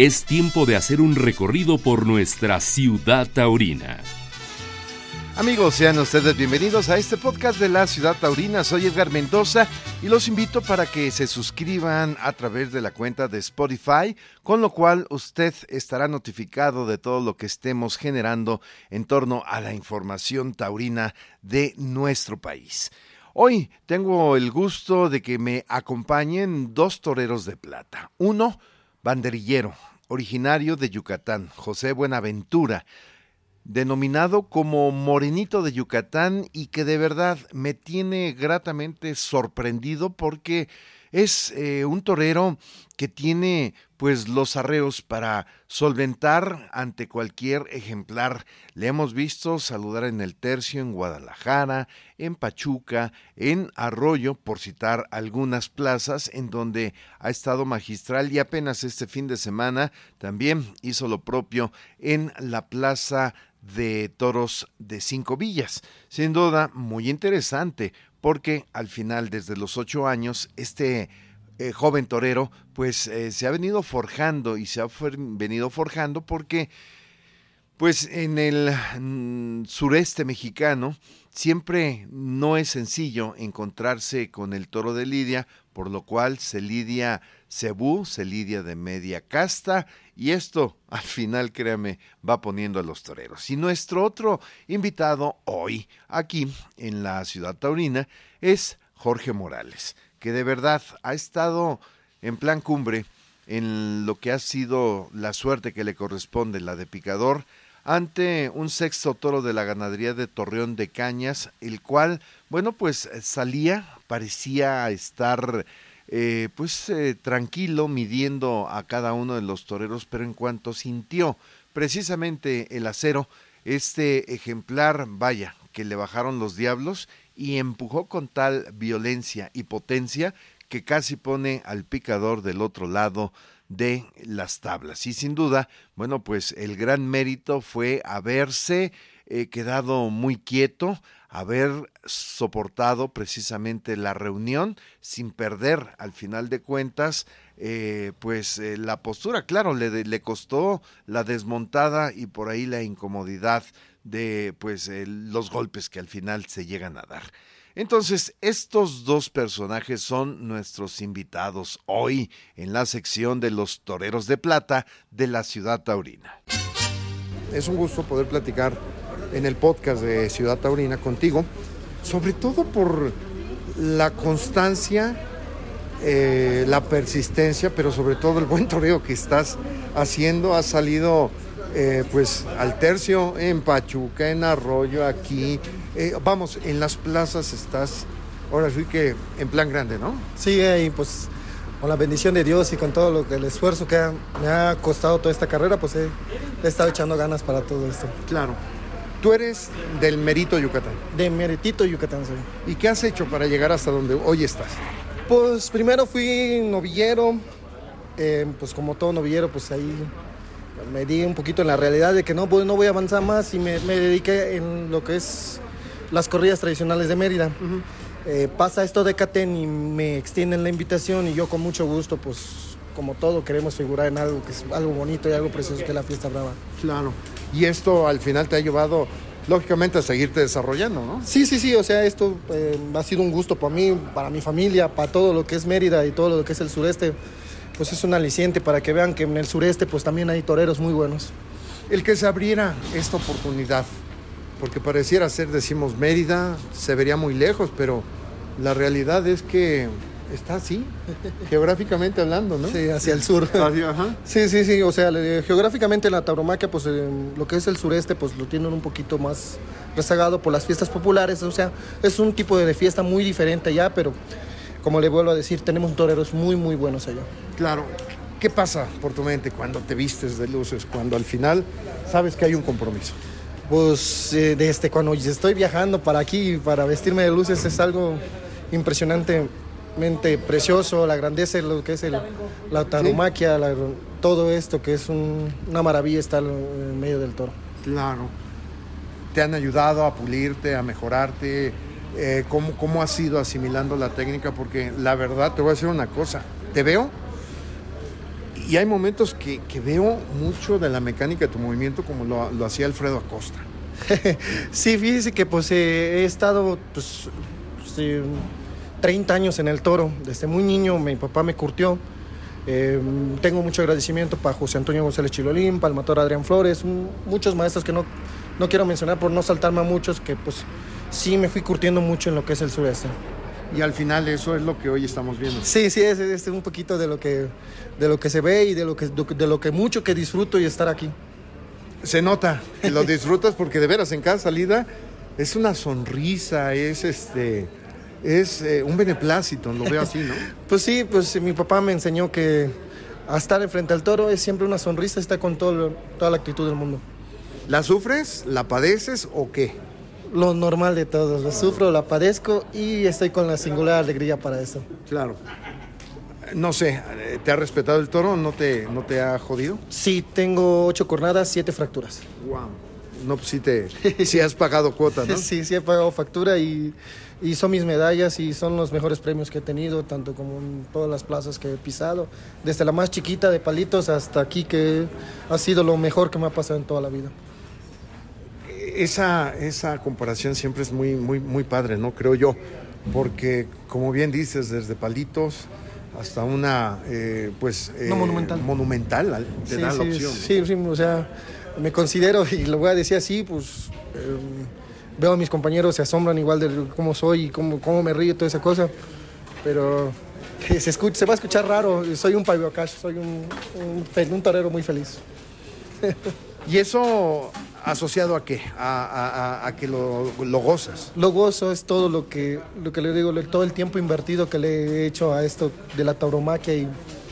Es tiempo de hacer un recorrido por nuestra ciudad taurina. Amigos, sean ustedes bienvenidos a este podcast de la Ciudad Taurina. Soy Edgar Mendoza y los invito para que se suscriban a través de la cuenta de Spotify, con lo cual usted estará notificado de todo lo que estemos generando en torno a la información taurina de nuestro país. Hoy tengo el gusto de que me acompañen dos toreros de plata. Uno, banderillero, originario de Yucatán, José Buenaventura denominado como Morenito de Yucatán y que de verdad me tiene gratamente sorprendido porque es eh, un torero que tiene pues los arreos para solventar ante cualquier ejemplar. Le hemos visto saludar en el tercio en Guadalajara, en Pachuca, en Arroyo, por citar algunas plazas en donde ha estado magistral y apenas este fin de semana también hizo lo propio en la plaza de toros de cinco villas. Sin duda, muy interesante, porque al final, desde los ocho años, este eh, joven torero, pues eh, se ha venido forjando y se ha venido forjando porque, pues en el mm, sureste mexicano, siempre no es sencillo encontrarse con el toro de Lidia, por lo cual se lidia cebú, se lidia de media casta y esto, al final, créame, va poniendo a los toreros. Y nuestro otro invitado hoy, aquí en la ciudad taurina, es Jorge Morales, que de verdad ha estado en plan cumbre en lo que ha sido la suerte que le corresponde, la de picador, ante un sexto toro de la ganadería de Torreón de Cañas, el cual, bueno, pues salía, parecía estar eh, pues eh, tranquilo midiendo a cada uno de los toreros, pero en cuanto sintió precisamente el acero, este ejemplar, vaya, que le bajaron los diablos y empujó con tal violencia y potencia que casi pone al picador del otro lado de las tablas. Y sin duda, bueno, pues el gran mérito fue haberse eh, quedado muy quieto, haber soportado precisamente la reunión sin perder al final de cuentas eh, pues eh, la postura claro le, le, costó la desmontada y por ahí la incomodidad de pues los golpes que al final se llegan a dar entonces, estos dos personajes son nuestros invitados hoy en la sección de los Toreros de Plata de la Ciudad Taurina. Es un gusto poder platicar en el podcast de Ciudad Taurina contigo, sobre todo por la constancia, eh, la persistencia, pero sobre todo el buen toreo que estás haciendo. ha salido eh, pues al tercio en Pachuca, en Arroyo, aquí. Eh, vamos, en las plazas estás, ahora sí que en plan grande, ¿no? Sí, y pues con la bendición de Dios y con todo lo que, el esfuerzo que me ha costado toda esta carrera, pues he, he estado echando ganas para todo esto. Claro. Tú eres del Merito Yucatán. De Meritito Yucatán soy. ¿Y qué has hecho para llegar hasta donde hoy estás? Pues primero fui novillero, eh, pues como todo novillero, pues ahí me di un poquito en la realidad de que no, pues, no voy a avanzar más y me, dediqué en lo que es las corridas tradicionales de Mérida. Eh, pasa esto de Catén y me extienden la invitación y yo con mucho gusto, pues como todo, queremos figurar en algo que es algo bonito y algo precioso que es la fiesta brava. Claro. Y esto al final te ha llevado, lógicamente, a seguirte desarrollando, ¿no? Sí, sí, sí. O sea, esto eh, ha sido un gusto para mí, para mi familia, para todo lo que es Mérida y todo lo que es el sureste. Pues es un aliciente para que vean que en el sureste pues también hay toreros muy buenos. El que se abriera esta oportunidad, porque pareciera ser, decimos, Mérida, se vería muy lejos, pero la realidad es que está así, geográficamente hablando, ¿no? Sí, hacia el sur. Sí, sí, sí, o sea, geográficamente la tauromaquia, pues lo que es el sureste, pues lo tienen un poquito más rezagado por las fiestas populares, o sea, es un tipo de fiesta muy diferente allá, pero como le vuelvo a decir, tenemos toreros muy, muy buenos allá. Claro, ¿qué pasa por tu mente cuando te vistes de luces, cuando al final sabes que hay un compromiso? Pues eh, desde cuando estoy viajando para aquí, para vestirme de luces, es algo impresionante precioso, la grandeza, lo que es la tauromaquia, todo esto que es una maravilla estar en medio del toro. Claro. ¿Te han ayudado a pulirte, a mejorarte? Eh, ¿cómo, ¿Cómo has ido asimilando la técnica? Porque la verdad, te voy a decir una cosa, te veo Y hay momentos que, que veo mucho de la mecánica de tu movimiento como lo, lo hacía Alfredo Acosta. sí, fíjese que pues eh, he estado pues, sí, 30 años en el toro. Desde muy niño mi papá me curtió. Eh, tengo mucho agradecimiento para José Antonio González Chilolín, para el motor Adrián Flores, muchos maestros que no, no quiero mencionar por no saltarme a muchos, que pues sí me fui curtiendo mucho en lo que es el sureste. Y al final eso es lo que hoy estamos viendo. Sí, sí, es, es un poquito de lo que, de lo que se ve y de lo que, de lo que mucho que disfruto y estar aquí. Se nota que lo disfrutas porque de veras en cada salida es una sonrisa, es este es eh, un beneplácito, lo veo así, ¿no? Pues sí, pues mi papá me enseñó que a estar enfrente al toro es siempre una sonrisa, está con todo, toda la actitud del mundo. ¿La sufres? ¿La padeces o qué? Lo normal de todos, lo sufro, la padezco y estoy con la singular alegría para eso. Claro. No sé, ¿te ha respetado el toro? ¿No te, no te ha jodido? Sí, tengo ocho cornadas, siete fracturas. Wow. No, pues sí, te, sí has pagado cuota, ¿no? Sí, sí he pagado factura y, y son mis medallas y son los mejores premios que he tenido, tanto como en todas las plazas que he pisado, desde la más chiquita de palitos hasta aquí que ha sido lo mejor que me ha pasado en toda la vida. Esa, esa comparación siempre es muy, muy, muy padre, ¿no? Creo yo. Porque, como bien dices, desde palitos hasta una, eh, pues... No, eh, monumental. Monumental, al- te Sí, da la sí, opción. ¿no? Sí, sí, o sea, me considero, y lo voy a decir así, pues eh, veo a mis compañeros, se asombran igual de cómo soy y cómo, cómo me río y toda esa cosa, pero que se, escucha, se va a escuchar raro, soy un paibocash, soy un, un, un torero muy feliz. ¿Y eso asociado a qué? A, a- que lo, lo gozas. Lo gozo es todo lo que, lo que le digo, todo el tiempo invertido que le he hecho a esto de la tauromaquia y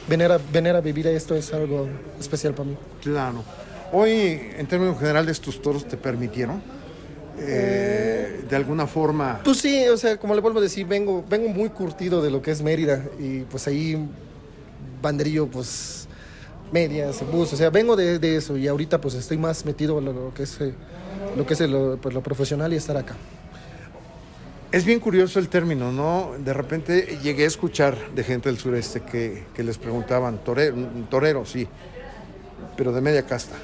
venir a, venir a vivir esto es algo especial para mí. Claro. Hoy, en términos generales, tus toros te permitieron, eh, de alguna forma, Pues sí, o sea, como le vuelvo a decir, vengo, vengo muy curtido de lo que es Mérida y pues ahí banderillo, pues medias, bus, o sea, vengo de, de eso y ahorita pues estoy más metido en lo, lo que es, eh, lo, que es lo, pues, lo profesional y estar acá. Es bien curioso el término, ¿no? De repente llegué a escuchar de gente del sureste que, que les preguntaban, torero, torero, sí, pero de media casta.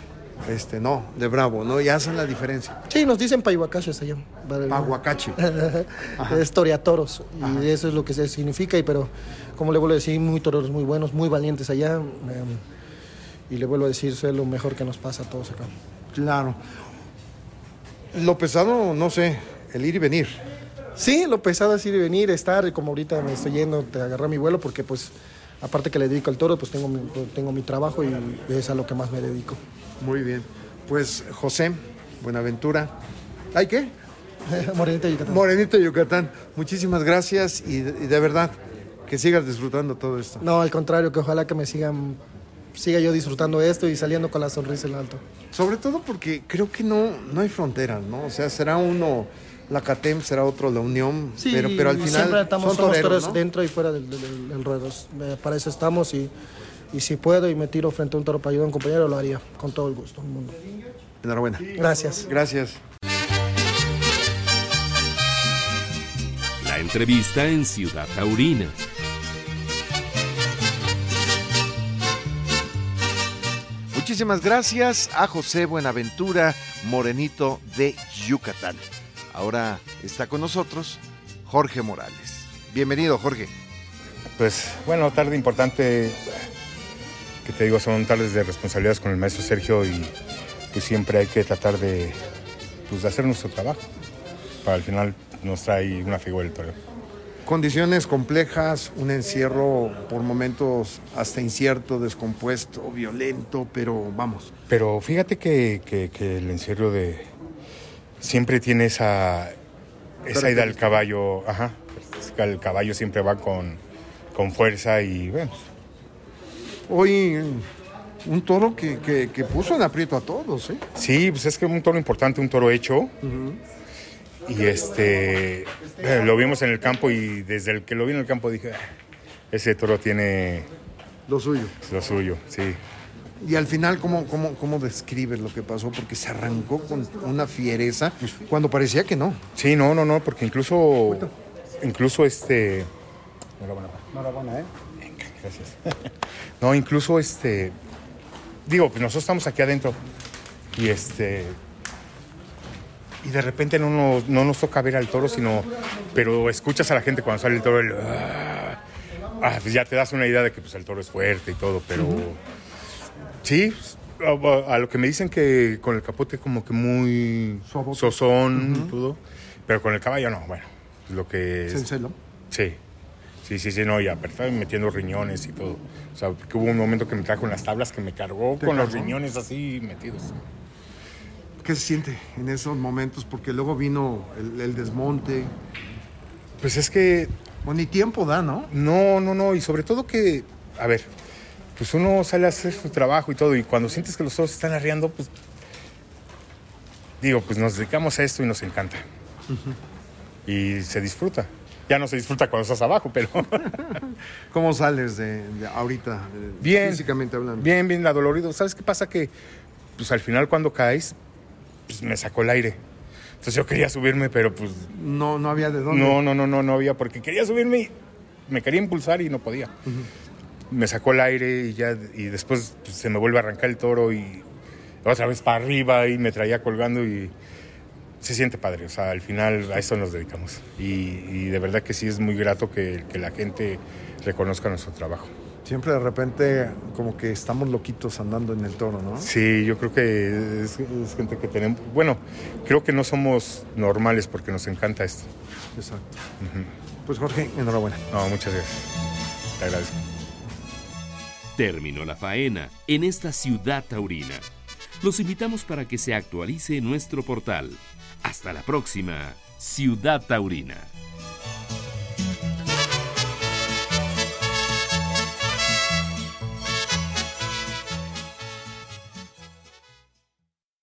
Este, no, de bravo, ¿no? Y hacen la diferencia. Sí, nos dicen paihuacaches allá. Vale. Paguacache. es toreatoros y eso es lo que se significa y pero como le vuelvo a decir muy toreros muy buenos muy valientes allá em, y le vuelvo a decir eso es lo mejor que nos pasa a todos acá Claro. Lo pesado, no sé, el ir y venir. sí lo pesado es ir y venir estar y como ahorita me estoy yendo te agarré mi vuelo porque pues aparte que le dedico al toro pues tengo mi, tengo mi trabajo y es a lo que más me dedico Muy bien. Pues José, Buenaventura. ¿Hay qué? Morenita Yucatán Morenito de Yucatán. Muchísimas gracias y, y de verdad que sigas disfrutando todo esto. no al contrario que ojalá que me sigan siga yo disfrutando esto y saliendo con la sonrisa en alto Sobre todo porque creo que no, no hay fronteras, ¿no? O sea, será uno la CATEM, será otro la Unión, Sí, pero, pero al final siempre estamos son somos toreros, toreros ¿no? dentro y fuera del, del- del ruedo. Eh, Para eso estamos y, y si puedo y me tiro frente a un toro para ayudar a un compañero, lo haría con todo el gusto del mundo. Enhorabuena. Gracias. Gracias. La entrevista en Ciudad Taurina. Muchísimas gracias a José Buenaventura Morenito de Yucatán. Ahora está con nosotros Jorge Morales. Bienvenido, Jorge. Pues bueno, tarde importante, que te digo, son tardes de responsabilidades con el maestro Sergio y pues siempre hay que tratar de, pues, de hacer nuestro trabajo. Para al final nos trae una figura del toreo. Condiciones complejas, un encierro por momentos hasta incierto, descompuesto, violento, pero vamos. Pero fíjate que, que- que el encierro de... Siempre tiene esa, esa ida al caballo, ajá. El caballo siempre va con, con fuerza y bueno, Hoy un toro que, que- que puso en aprieto a todos, ¿eh? Sí, pues es que un toro importante, un toro hecho. Y este eh, lo vimos en el campo y desde el que lo vi en el campo dije, "Ah, ese toro tiene Lo suyo. lo suyo, sí. Y al final, ¿cómo, cómo, cómo describes lo que pasó? Porque se arrancó con una fiereza cuando parecía que no. Sí, no, no, no, porque incluso incluso este enhorabuena. Enhorabuena, ¿eh? Venga, gracias. No, incluso este. Digo, pues nosotros estamos aquí adentro. Y este. Y de repente no nos, no nos toca ver al toro, sino. Pero escuchas a la gente cuando sale el toro. el, ah, ah, pues ya te das una idea de que pues, el toro es fuerte y todo, pero. Sí, a, a lo que me dicen que con el capote como que muy Suavote. sosón y todo, pero con el caballo no, bueno, lo que es- Sencelo. Sí, sí, sí, sí, no, ya, pero estaba metiendo riñones y todo. O sea, porque hubo un momento que me trajo en las tablas que me cargó ¿Te con los riñones así metidos. ¿Qué se siente en esos momentos? Porque luego vino el, el desmonte. Pues es que, Bueno, ni tiempo da, ¿no? no, no, no, y sobre todo que, a ver, pues uno sale a hacer su trabajo y todo, y cuando sientes que los toros están arriando, pues, digo, pues nos dedicamos a esto y nos encanta. Y se disfruta. Ya no se disfruta cuando estás abajo, pero ¿Cómo sales de, de ahorita? eh, Bien. Físicamente hablando. bien, bien adolorido. ¿Sabes qué pasa? Que, pues al final cuando caes, pues me sacó el aire. Entonces yo quería subirme, pero pues No, no había de dónde. no, no, no, no, no había, porque quería subirme y me quería impulsar y no podía. Me sacó el aire y ya, y después pues, se me vuelve a arrancar el toro y otra vez para arriba y me traía colgando y se siente padre. O sea, al final a eso nos dedicamos. Y, y de verdad que sí es muy grato que, que la gente reconozca nuestro trabajo. Siempre de repente como que estamos loquitos andando en el toro, ¿no? Sí, yo creo que es, es gente que tenemos. Bueno, creo que no somos normales porque nos encanta esto. Exacto. Pues Jorge, enhorabuena. No, muchas gracias. Te agradezco. Terminó la faena en esta ciudad taurina. Los invitamos para que se actualice nuestro portal. Hasta la próxima, Ciudad Taurina.